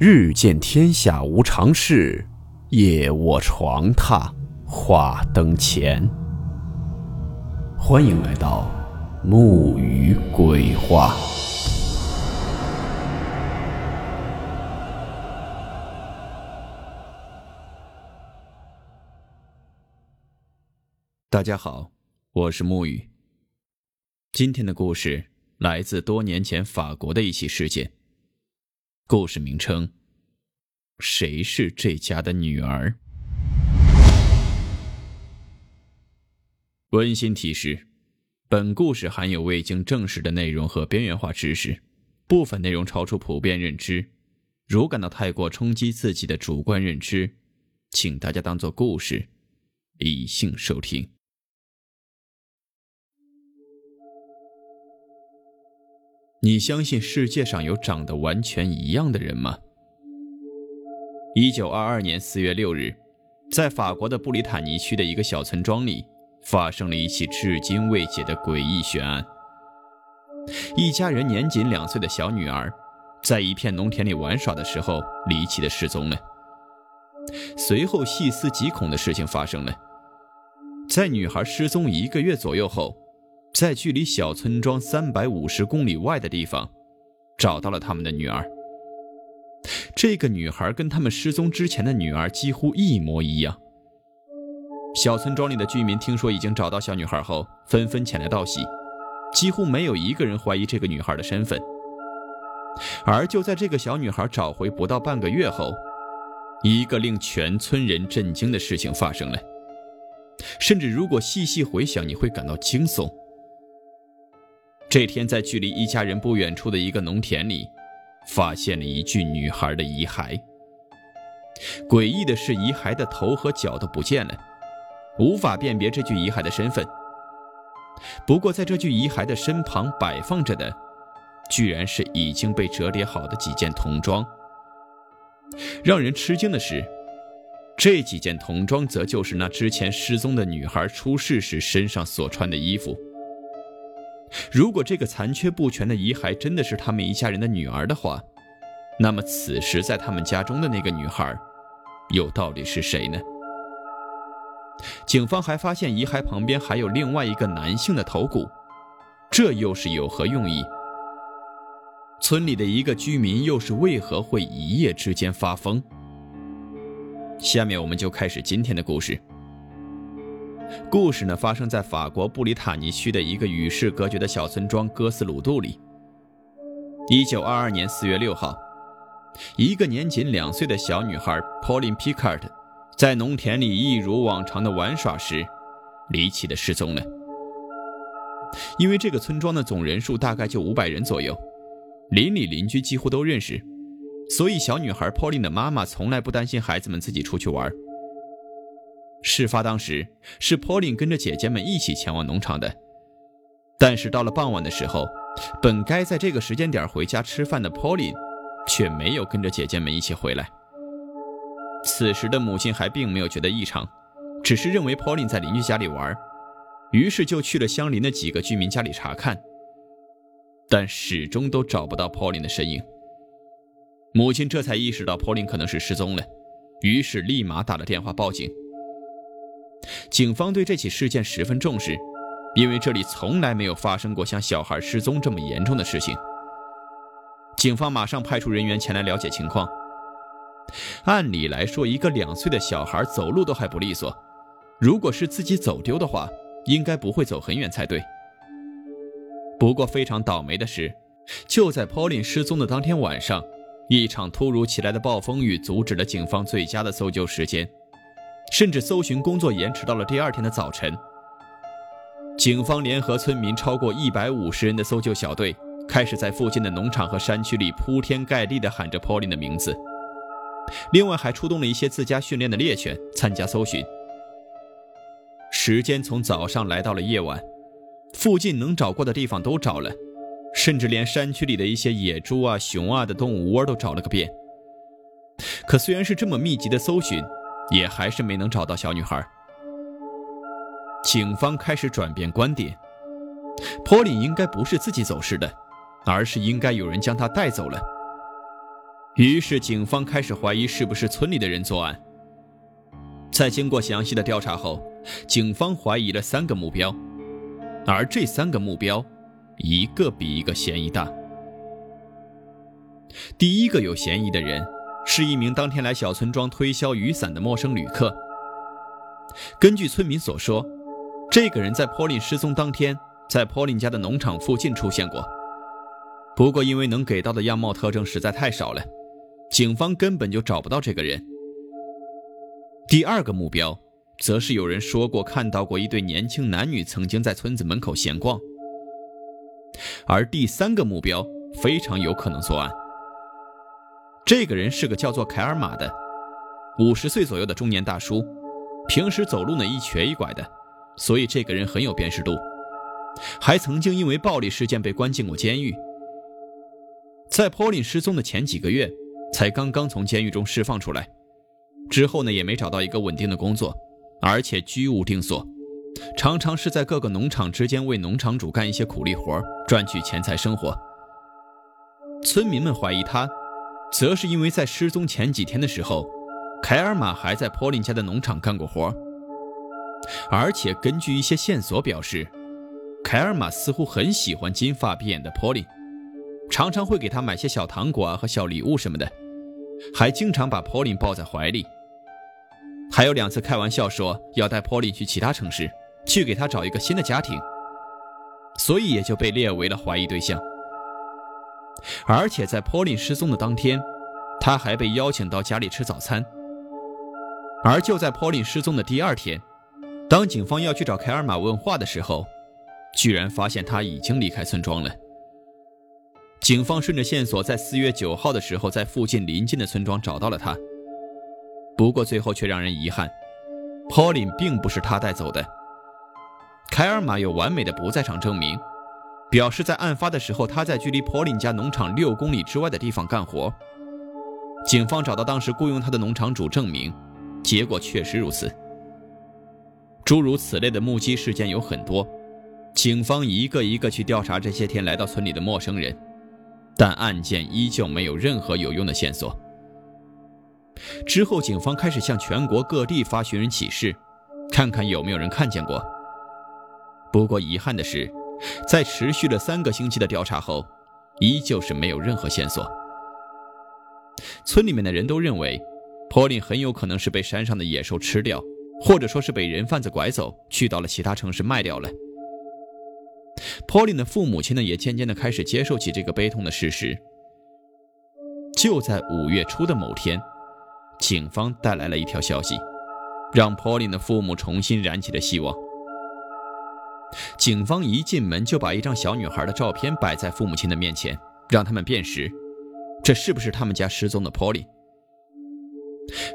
日见天下无常事，夜卧床榻话灯前。欢迎来到木鱼鬼话。大家好，我是木鱼。今天的故事来自多年前法国的一起事件。故事名称：谁是这家的女儿？温馨提示：本故事含有未经证实的内容和边缘化知识，部分内容超出普遍认知。如感到太过冲击自己的主观认知，请大家当做故事，理性收听。你相信世界上有长得完全一样的人吗？一九二二年四月六日，在法国的布里塔尼区的一个小村庄里，发生了一起至今未解的诡异悬案。一家人年仅两岁的小女儿，在一片农田里玩耍的时候离奇的失踪了。随后，细思极恐的事情发生了，在女孩失踪一个月左右后。在距离小村庄三百五十公里外的地方，找到了他们的女儿。这个女孩跟他们失踪之前的女儿几乎一模一样。小村庄里的居民听说已经找到小女孩后，纷纷前来道喜，几乎没有一个人怀疑这个女孩的身份。而就在这个小女孩找回不到半个月后，一个令全村人震惊的事情发生了。甚至如果细细回想，你会感到惊悚。这天，在距离一家人不远处的一个农田里，发现了一具女孩的遗骸。诡异的是，遗骸的头和脚都不见了，无法辨别这具遗骸的身份。不过，在这具遗骸的身旁摆放着的，居然是已经被折叠好的几件童装。让人吃惊的是，这几件童装则就是那之前失踪的女孩出事时身上所穿的衣服。如果这个残缺不全的遗骸真的是他们一家人的女儿的话，那么此时在他们家中的那个女孩，又到底是谁呢？警方还发现遗骸旁边还有另外一个男性的头骨，这又是有何用意？村里的一个居民又是为何会一夜之间发疯？下面我们就开始今天的故事。故事呢，发生在法国布里塔尼区的一个与世隔绝的小村庄哥斯鲁杜里。一九二二年四月六号，一个年仅两岁的小女孩 Pauline Picard，在农田里一如往常的玩耍时，离奇的失踪了。因为这个村庄的总人数大概就五百人左右，邻里邻居几乎都认识，所以小女孩 Pauline 的妈妈从来不担心孩子们自己出去玩。事发当时是 Pauline 跟着姐姐们一起前往农场的，但是到了傍晚的时候，本该在这个时间点回家吃饭的 Pauline 却没有跟着姐姐们一起回来。此时的母亲还并没有觉得异常，只是认为 Pauline 在邻居家里玩，于是就去了相邻的几个居民家里查看，但始终都找不到 Pauline 的身影。母亲这才意识到 Pauline 可能是失踪了，于是立马打了电话报警。警方对这起事件十分重视，因为这里从来没有发生过像小孩失踪这么严重的事情。警方马上派出人员前来了解情况。按理来说，一个两岁的小孩走路都还不利索，如果是自己走丢的话，应该不会走很远才对。不过非常倒霉的是，就在 Pauline 失踪的当天晚上，一场突如其来的暴风雨阻止了警方最佳的搜救时间。甚至搜寻工作延迟到了第二天的早晨。警方联合村民超过一百五十人的搜救小队，开始在附近的农场和山区里铺天盖地地喊着 Pauline 的名字。另外，还出动了一些自家训练的猎犬参加搜寻。时间从早上来到了夜晚，附近能找过的地方都找了，甚至连山区里的一些野猪啊、熊啊的动物窝都找了个遍。可虽然是这么密集的搜寻，也还是没能找到小女孩。警方开始转变观点，坡里应该不是自己走失的，而是应该有人将她带走了。于是警方开始怀疑是不是村里的人作案。在经过详细的调查后，警方怀疑了三个目标，而这三个目标，一个比一个嫌疑大。第一个有嫌疑的人是一名当天来小村庄推销雨伞的陌生旅客。根据村民所说，这个人在 Pauline 失踪当天在 Pauline 家的农场附近出现过。不过，因为能给到的样貌特征实在太少了，警方根本就找不到这个人。第二个目标，则是有人说过看到过一对年轻男女曾经在村子门口闲逛。而第三个目标非常有可能作案。这个人是个叫做凯尔玛的，五十岁左右的中年大叔，平时走路呢一瘸一拐的，所以这个人很有辨识度，还曾经因为暴力事件被关进过监狱。在 Paulin 失踪的前几个月，才刚刚从监狱中释放出来，之后呢也没找到一个稳定的工作，而且居无定所，常常是在各个农场之间为农场主干一些苦力活，赚取钱财生活。村民们怀疑他。则是因为在失踪前几天的时候，凯尔玛还在波林家的农场干过活，而且根据一些线索表示，凯尔玛似乎很喜欢金发碧眼的波林，常常会给他买些小糖果和小礼物什么的，还经常把波林抱在怀里，还有两次开玩笑说要带波林去其他城市，去给他找一个新的家庭，所以也就被列为了怀疑对象。而且在 Paulin 失踪的当天，他还被邀请到家里吃早餐。而就在 Paulin 失踪的第二天，当警方要去找凯尔玛问话的时候，居然发现他已经离开村庄了。警方顺着线索，在四月九号的时候，在附近邻近的村庄找到了他。不过最后却让人遗憾，Pauline 并不是他带走的。凯尔玛有完美的不在场证明。表示在案发的时候，他在距离 Pauline 家农场六公里之外的地方干活。警方找到当时雇佣他的农场主证明，结果确实如此。诸如此类的目击事件有很多，警方一个一个去调查这些天来到村里的陌生人，但案件依旧没有任何有用的线索。之后，警方开始向全国各地发寻人启事，看看有没有人看见过。不过遗憾的是。在持续了三个星期的调查后，依旧是没有任何线索。村里面的人都认为，Polin 很有可能是被山上的野兽吃掉，或者说是被人贩子拐走，去到了其他城市卖掉了。Polin 的父母亲呢，也渐渐的开始接受起这个悲痛的事实。就在五月初的某天，警方带来了一条消息，让 Pauline 的父母重新燃起了希望。警方一进门就把一张小女孩的照片摆在父母亲的面前，让他们辨识，这是不是他们家失踪的 Polly？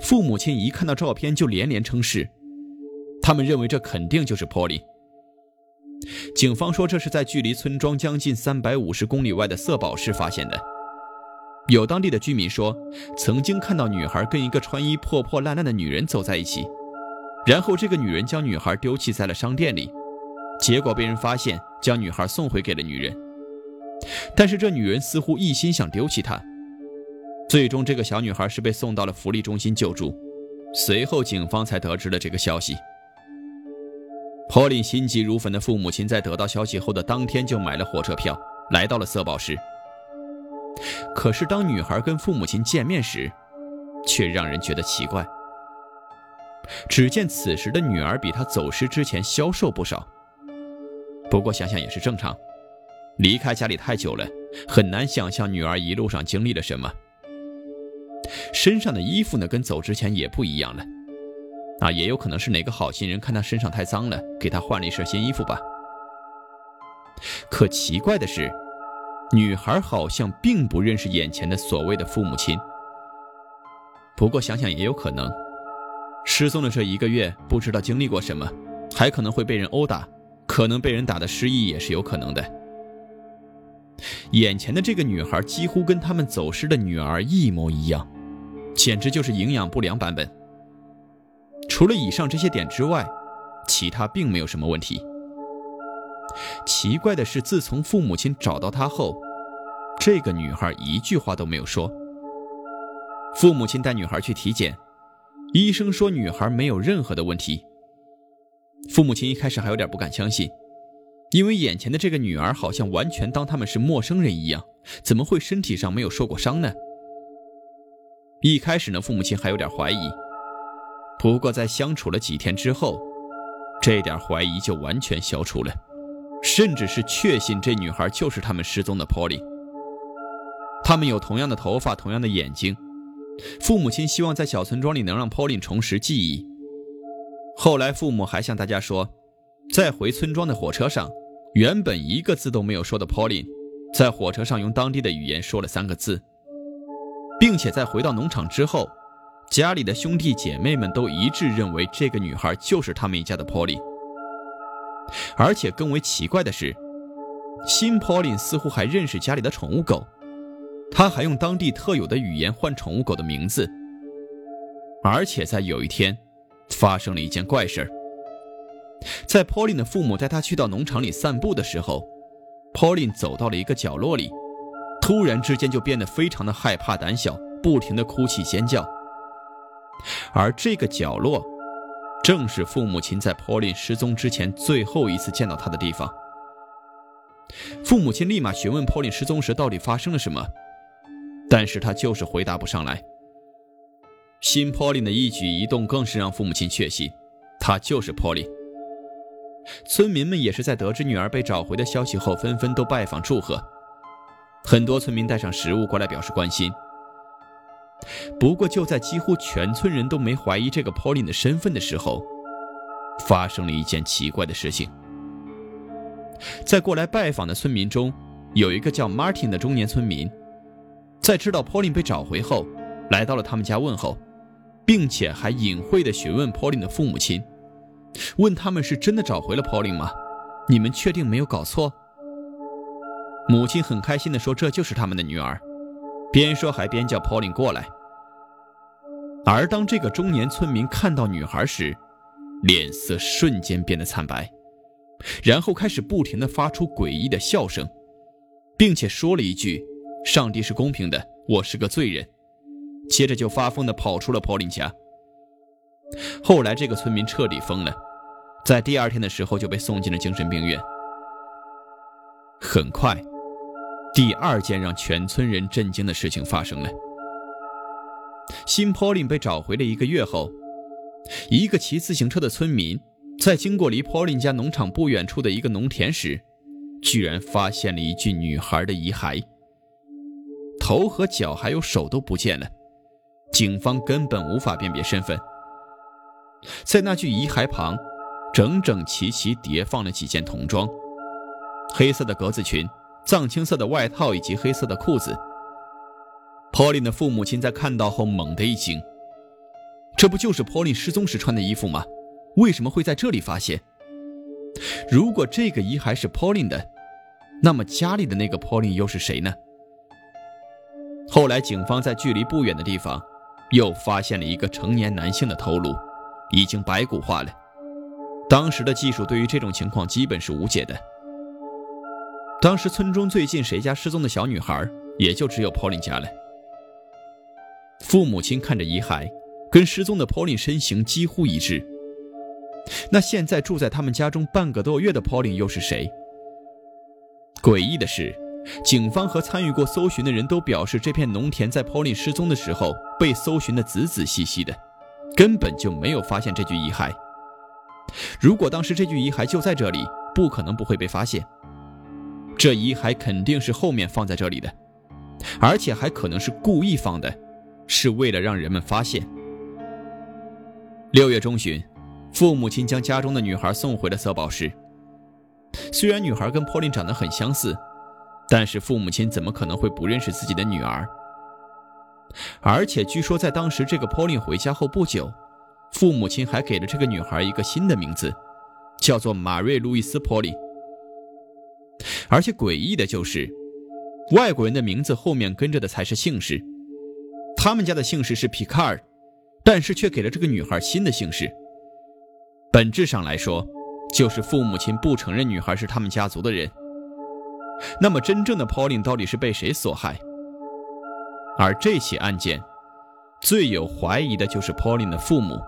父母亲一看到照片就连连称是，他们认为这肯定就是 Polly。警方说这是在距离村庄将近三百五十公里外的色宝市发现的。有当地的居民说，曾经看到女孩跟一个穿衣破破烂烂的女人走在一起，然后这个女人将女孩丢弃在了商店里。结果被人发现，将女孩送回给了女人。但是这女人似乎一心想丢弃她。最终，这个小女孩是被送到了福利中心救助。随后，警方才得知了这个消息。珀丽心急如焚的父母亲在得到消息后的当天就买了火车票，来到了色宝市。可是，当女孩跟父母亲见面时，却让人觉得奇怪。只见此时的女儿比她走失之前消瘦不少。不过想想也是正常，离开家里太久了，很难想象女儿一路上经历了什么。身上的衣服呢，跟走之前也不一样了，啊，也有可能是哪个好心人看她身上太脏了，给她换了一身新衣服吧。可奇怪的是，女孩好像并不认识眼前的所谓的父母亲。不过想想也有可能，失踪的这一个月不知道经历过什么，还可能会被人殴打。可能被人打的失忆也是有可能的。眼前的这个女孩几乎跟他们走失的女儿一模一样，简直就是营养不良版本。除了以上这些点之外，其他并没有什么问题。奇怪的是，自从父母亲找到她后，这个女孩一句话都没有说，父母亲带女孩去体检，医生说女孩没有任何的问题。父母亲一开始还有点不敢相信，因为眼前的这个女儿好像完全当他们是陌生人一样，怎么会身体上没有受过伤呢？一开始呢，父母亲还有点怀疑，不过在相处了几天之后，这点怀疑就完全消除了，甚至是确信这女孩就是他们失踪的 Polly。他们有同样的头发，同样的眼睛。父母亲希望在小村庄里能让 Polly 重拾记忆。后来，父母还向大家说，在回村庄的火车上，原本一个字都没有说的 Polly，在火车上用当地的语言说了三个字。并且在回到农场之后，家里的兄弟姐妹们都一致认为这个女孩就是他们一家的 Polly。而且更为奇怪的是，新 Polly 似乎还认识家里的宠物狗，他还用当地特有的语言唤宠物狗的名字。而且在有一天，发生了一件怪事在 Pauline 的父母带他去到农场里散步的时候，Pauline 走到了一个角落里。突然之间就变得非常的害怕、胆小，不停的哭泣、尖叫。而这个角落，正是父母亲在 Pauline 失踪之前最后一次见到他的地方。父母亲立马询问 Pauline 失踪时到底发生了什么，但是他就是回答不上来。新 Pauline 的一举一动更是让父母亲确信，他就是 Pauline。村民们也是在得知女儿被找回的消息后，纷纷都拜访祝贺。很多村民带上食物过来表示关心。不过，就在几乎全村人都没怀疑这个 Pauline 的身份的时候，发生了一件奇怪的事情。在过来拜访的村民中，有一个叫 Martin 的中年村民，在知道 Pauline 被找回后，来到了他们家问候，并且还隐晦地询问 Pauline 的父母亲，问他们是真的找回了 Pauline 吗？你们确定没有搞错？母亲很开心地说：“这就是他们的女儿。”边说还边叫 Pauline 过来。而当这个中年村民看到女孩时，脸色瞬间变得惨白，然后开始不停地发出诡异的笑声，并且说了一句：“上帝是公平的，我是个罪人。”接着就发疯地跑出了 Pauline 家。后来这个村民彻底疯了，在第二天的时候就被送进了精神病院。很快。第二件让全村人震惊的事情发生了。新 Pauline 被找回了一个月后，一个骑自行车的村民在经过离 Pauline 家农场不远处的一个农田时，居然发现了一具女孩的遗骸。头和脚还有手都不见了，警方根本无法辨别身份。在那具遗骸旁，整整齐齐叠放了几件童装：黑色的格子裙。藏青色的外套以及黑色的裤子。Pauline 的父母亲在看到后猛地一惊，这不就是 Pauline 失踪时穿的衣服吗？为什么会在这里发现？如果这个遗骸是 Pauline 的，那么家里的那个 Pauline 又是谁呢？后来，警方在距离不远的地方又发现了一个成年男性的头颅，已经白骨化了。当时的技术对于这种情况基本是无解的。当时村中最近谁家失踪的小女孩，也就只有 Pauline 家了。父母亲看着遗骸，跟失踪的 Pauline 身形几乎一致。那现在住在他们家中半个多月的 Pauline 又是谁？诡异的是，警方和参与过搜寻的人都表示，这片农田在 Pauline 失踪的时候被搜寻的仔仔细细的，根本就没有发现这具遗骸。如果当时这具遗骸就在这里，不可能不会被发现。这遗骸肯定是后面放在这里的，而且还可能是故意放的，是为了让人们发现。六月中旬，父母亲将家中的女孩送回了色宝市。虽然女孩跟 Pauline 长得很相似，但是父母亲怎么可能会不认识自己的女儿？而且据说在当时这个 Pauline 回家后不久，父母亲还给了这个女孩一个新的名字，叫做马瑞·路易斯·波利。而且诡异的就是，外国人的名字后面跟着的才是姓氏。他们家的姓氏是皮卡尔，但是却给了这个女孩新的姓氏。本质上来说，就是父母亲不承认女孩是他们家族的人。那么，真正的 Pauline 到底是被谁所害？而这起案件，最有怀疑的就是 Pauline 的父母。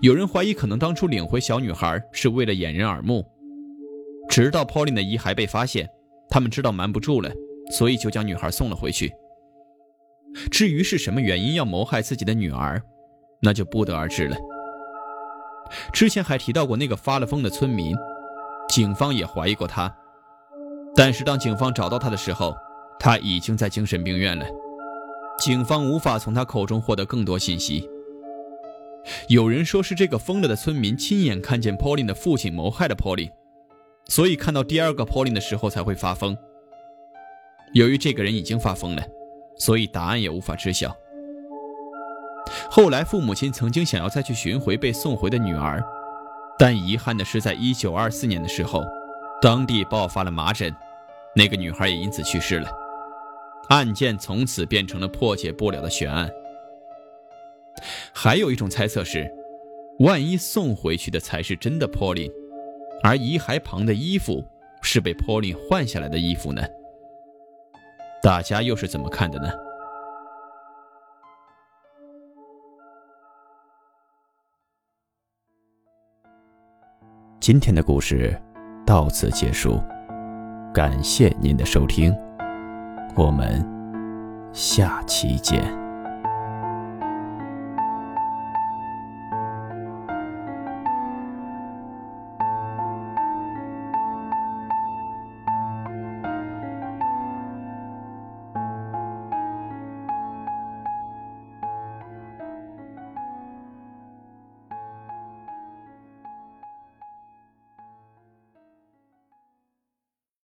有人怀疑，可能当初领回小女孩是为了掩人耳目，直到 Pauline 的遗骸被发现，他们知道瞒不住了，所以就将女孩送了回去。至于是什么原因要谋害自己的女儿，那就不得而知了。之前还提到过那个发了疯的村民，警方也怀疑过他，但是当警方找到他的时候，他已经在精神病院了。警方无法从他口中获得更多信息。有人说是这个疯了的村民亲眼看见 Pauline 的父亲谋害了 Pauline，所以看到第二个 Pauline 的时候才会发疯。由于这个人已经发疯了，所以答案也无法知晓。后来父母亲曾经想要再去寻回被送回的女儿，但遗憾的是，在1924年的时候，当地爆发了麻疹，那个女孩也因此去世了。案件从此变成了破解不了的悬案。还有一种猜测是，万一送回去的才是真的 Pauline，而遗骸旁的衣服是被 Pauline 换下来的衣服呢？大家又是怎么看的呢？今天的故事到此结束，感谢您的收听。我们下期见。